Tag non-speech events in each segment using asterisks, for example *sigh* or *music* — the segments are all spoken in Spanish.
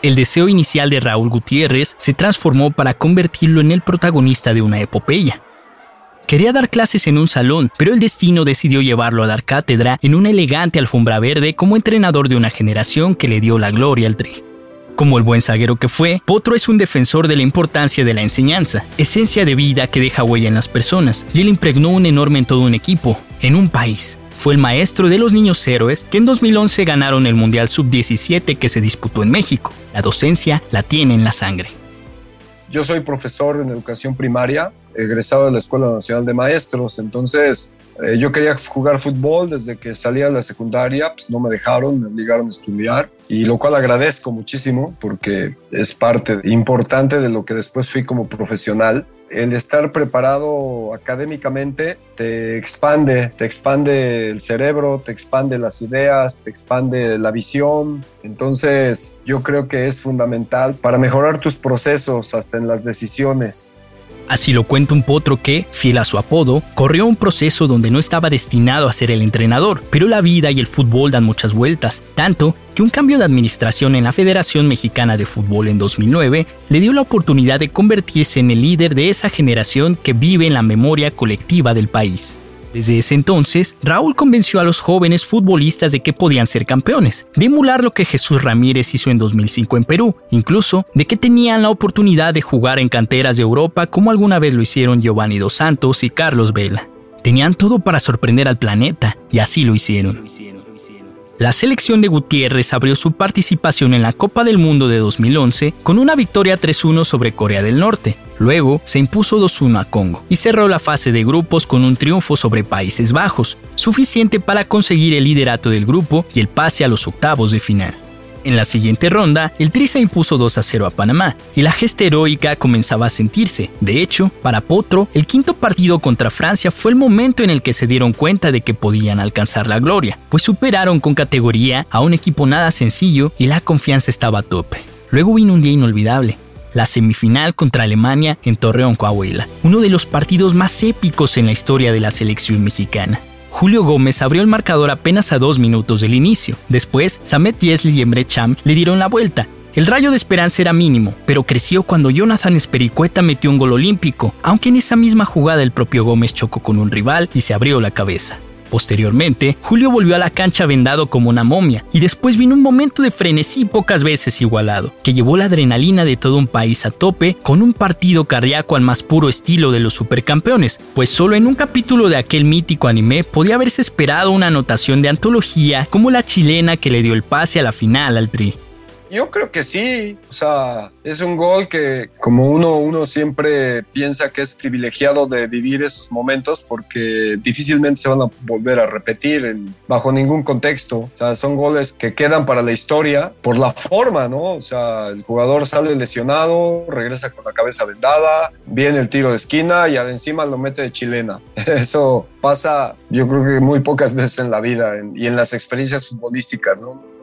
El deseo inicial de Raúl Gutiérrez se transformó para convertirlo en el protagonista de una epopeya. Quería dar clases en un salón, pero el destino decidió llevarlo a dar cátedra en una elegante alfombra verde como entrenador de una generación que le dio la gloria al tri. Como el buen zaguero que fue, Potro es un defensor de la importancia de la enseñanza, esencia de vida que deja huella en las personas, y él impregnó un enorme en todo un equipo, en un país. Fue el maestro de los niños héroes que en 2011 ganaron el Mundial Sub-17 que se disputó en México. La docencia la tiene en la sangre. Yo soy profesor en educación primaria, egresado de la Escuela Nacional de Maestros, entonces eh, yo quería jugar fútbol desde que salía de la secundaria, pues no me dejaron, me obligaron a estudiar y lo cual agradezco muchísimo porque es parte importante de lo que después fui como profesional. El estar preparado académicamente te expande, te expande el cerebro, te expande las ideas, te expande la visión. Entonces yo creo que es fundamental para mejorar tus procesos hasta en las decisiones. Así lo cuenta un potro que, fiel a su apodo, corrió un proceso donde no estaba destinado a ser el entrenador, pero la vida y el fútbol dan muchas vueltas, tanto que un cambio de administración en la Federación Mexicana de Fútbol en 2009 le dio la oportunidad de convertirse en el líder de esa generación que vive en la memoria colectiva del país. Desde ese entonces, Raúl convenció a los jóvenes futbolistas de que podían ser campeones, de emular lo que Jesús Ramírez hizo en 2005 en Perú, incluso de que tenían la oportunidad de jugar en canteras de Europa como alguna vez lo hicieron Giovanni Dos Santos y Carlos Vela. Tenían todo para sorprender al planeta, y así lo hicieron. La selección de Gutiérrez abrió su participación en la Copa del Mundo de 2011 con una victoria 3-1 sobre Corea del Norte. Luego se impuso 2-1 a Congo y cerró la fase de grupos con un triunfo sobre Países Bajos, suficiente para conseguir el liderato del grupo y el pase a los octavos de final. En la siguiente ronda, el Tri se impuso 2 a 0 a Panamá y la gesta heroica comenzaba a sentirse. De hecho, para Potro, el quinto partido contra Francia fue el momento en el que se dieron cuenta de que podían alcanzar la gloria, pues superaron con categoría a un equipo nada sencillo y la confianza estaba a tope. Luego vino un día inolvidable, la semifinal contra Alemania en Torreón, Coahuila, uno de los partidos más épicos en la historia de la selección mexicana. Julio Gómez abrió el marcador apenas a dos minutos del inicio. Después, Samet Yesli y Emre Cham le dieron la vuelta. El rayo de esperanza era mínimo, pero creció cuando Jonathan Espericueta metió un gol olímpico, aunque en esa misma jugada el propio Gómez chocó con un rival y se abrió la cabeza. Posteriormente, Julio volvió a la cancha vendado como una momia, y después vino un momento de frenesí pocas veces igualado, que llevó la adrenalina de todo un país a tope con un partido cardíaco al más puro estilo de los supercampeones, pues solo en un capítulo de aquel mítico anime podía haberse esperado una anotación de antología como la chilena que le dio el pase a la final al Tri. Yo creo que sí, o sea, es un gol que como uno, uno siempre piensa que es privilegiado de vivir esos momentos porque difícilmente se van a volver a repetir en, bajo ningún contexto. O sea, son goles que quedan para la historia por la forma, ¿no? O sea, el jugador sale lesionado, regresa con la cabeza vendada, viene el tiro de esquina y encima lo mete de chilena. *laughs* Eso pasa, yo creo que muy pocas veces en la vida y en las experiencias futbolísticas, ¿no?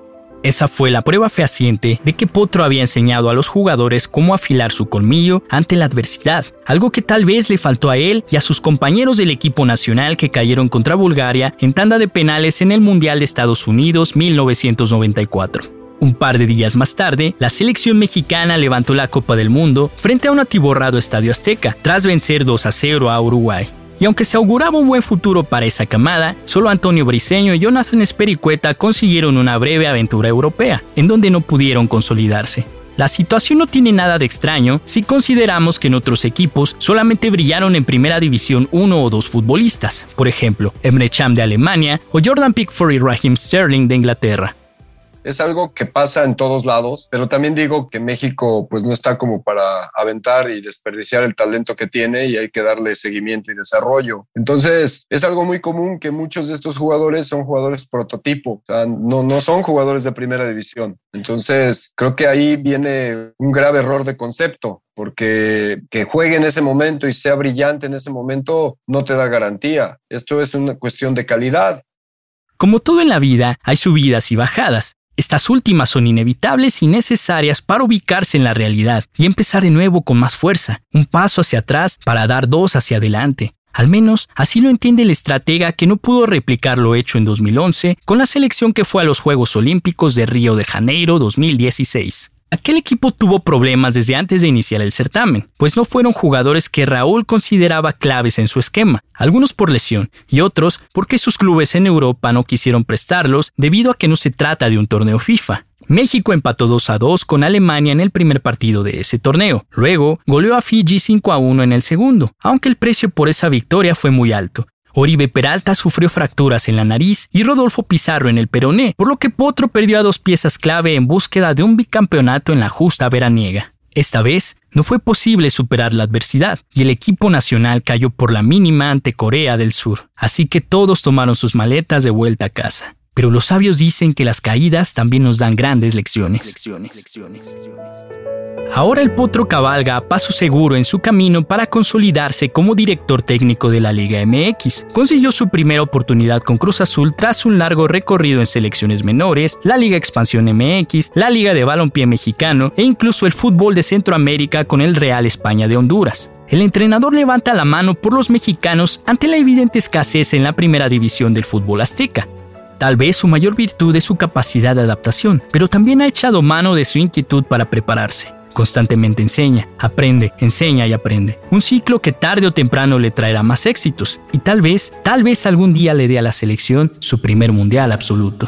Esa fue la prueba fehaciente de que Potro había enseñado a los jugadores cómo afilar su colmillo ante la adversidad, algo que tal vez le faltó a él y a sus compañeros del equipo nacional que cayeron contra Bulgaria en tanda de penales en el Mundial de Estados Unidos 1994. Un par de días más tarde, la selección mexicana levantó la Copa del Mundo frente a un atiborrado Estadio Azteca, tras vencer 2 a 0 a Uruguay. Y aunque se auguraba un buen futuro para esa camada, solo Antonio Briseño y Jonathan Espericueta consiguieron una breve aventura europea, en donde no pudieron consolidarse. La situación no tiene nada de extraño si consideramos que en otros equipos solamente brillaron en primera división uno o dos futbolistas, por ejemplo, Emre Can de Alemania o Jordan Pickford y Raheem Sterling de Inglaterra es algo que pasa en todos lados, pero también digo que México pues no está como para aventar y desperdiciar el talento que tiene y hay que darle seguimiento y desarrollo. Entonces, es algo muy común que muchos de estos jugadores son jugadores prototipo, o sea, no, no son jugadores de primera división. Entonces, creo que ahí viene un grave error de concepto porque que juegue en ese momento y sea brillante en ese momento no te da garantía. Esto es una cuestión de calidad. Como todo en la vida, hay subidas y bajadas. Estas últimas son inevitables y necesarias para ubicarse en la realidad y empezar de nuevo con más fuerza, un paso hacia atrás para dar dos hacia adelante. Al menos así lo entiende el estratega que no pudo replicar lo hecho en 2011 con la selección que fue a los Juegos Olímpicos de Río de Janeiro 2016. Aquel equipo tuvo problemas desde antes de iniciar el certamen, pues no fueron jugadores que Raúl consideraba claves en su esquema, algunos por lesión y otros porque sus clubes en Europa no quisieron prestarlos debido a que no se trata de un torneo FIFA. México empató 2 a 2 con Alemania en el primer partido de ese torneo. Luego goleó a Fiji 5 a 1 en el segundo, aunque el precio por esa victoria fue muy alto, Oribe Peralta sufrió fracturas en la nariz y Rodolfo Pizarro en el peroné, por lo que Potro perdió a dos piezas clave en búsqueda de un bicampeonato en la justa veraniega. Esta vez no fue posible superar la adversidad y el equipo nacional cayó por la mínima ante Corea del Sur, así que todos tomaron sus maletas de vuelta a casa. Pero los sabios dicen que las caídas también nos dan grandes lecciones. Ahora el Potro cabalga a paso seguro en su camino para consolidarse como director técnico de la Liga MX. Consiguió su primera oportunidad con Cruz Azul tras un largo recorrido en selecciones menores, la Liga Expansión MX, la Liga de Balompié Mexicano e incluso el fútbol de Centroamérica con el Real España de Honduras. El entrenador levanta la mano por los mexicanos ante la evidente escasez en la primera división del fútbol azteca. Tal vez su mayor virtud es su capacidad de adaptación, pero también ha echado mano de su inquietud para prepararse. Constantemente enseña, aprende, enseña y aprende. Un ciclo que tarde o temprano le traerá más éxitos y tal vez, tal vez algún día le dé a la selección su primer mundial absoluto.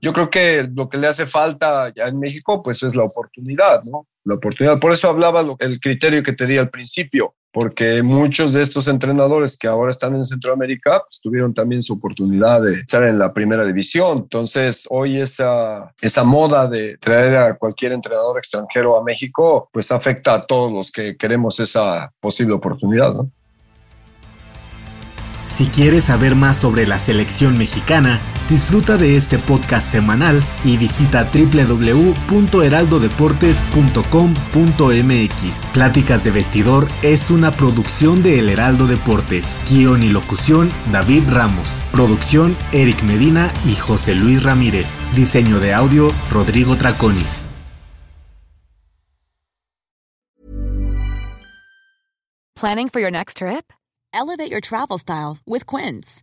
Yo creo que lo que le hace falta ya en México pues es la oportunidad, ¿no? La oportunidad. Por eso hablaba el criterio que te di al principio porque muchos de estos entrenadores que ahora están en Centroamérica pues, tuvieron también su oportunidad de estar en la primera división. Entonces, hoy esa, esa moda de traer a cualquier entrenador extranjero a México, pues afecta a todos los que queremos esa posible oportunidad. Si quieres saber más sobre la selección mexicana, disfruta de este podcast semanal y visita www.heraldodeportes.com.mx. Pláticas de vestidor es una producción de El Heraldo Deportes. Guión y locución David Ramos. Producción Eric Medina y José Luis Ramírez. Diseño de audio Rodrigo Traconis. Planning for your next trip? Elevate your travel style with Quince.